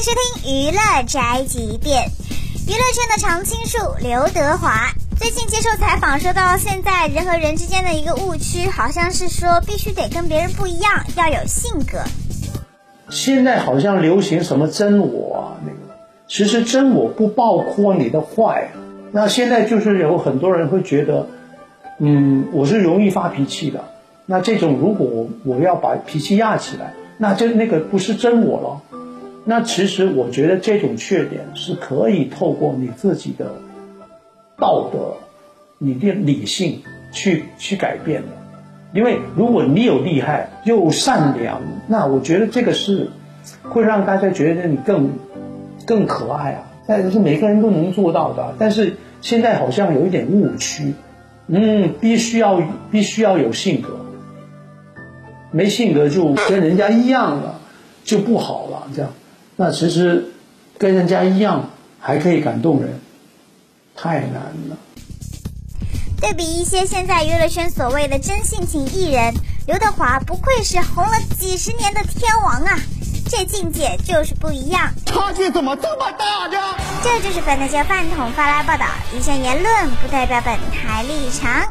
迎收听娱乐宅急便。娱乐圈的常青树刘德华最近接受采访说到，现在人和人之间的一个误区，好像是说必须得跟别人不一样，要有性格。现在好像流行什么真我，那个其实真我不包括你的坏。那现在就是有很多人会觉得，嗯，我是容易发脾气的。那这种如果我要把脾气压起来，那就那个不是真我了。那其实我觉得这种缺点是可以透过你自己的道德、你的理性去去改变的。因为如果你有厉害又善良，那我觉得这个是会让大家觉得你更更可爱啊。但是每个人都能做到的，但是现在好像有一点误区，嗯，必须要必须要有性格。没性格就跟人家一样了，就不好了。这样，那其实跟人家一样还可以感动人，太难了。对比一些现在娱乐圈所谓的真性情艺人，刘德华不愧是红了几十年的天王啊！这境界就是不一样，差距怎么这么大呢？这就是本台饭桶发来报道，以上言论不代表本台立场。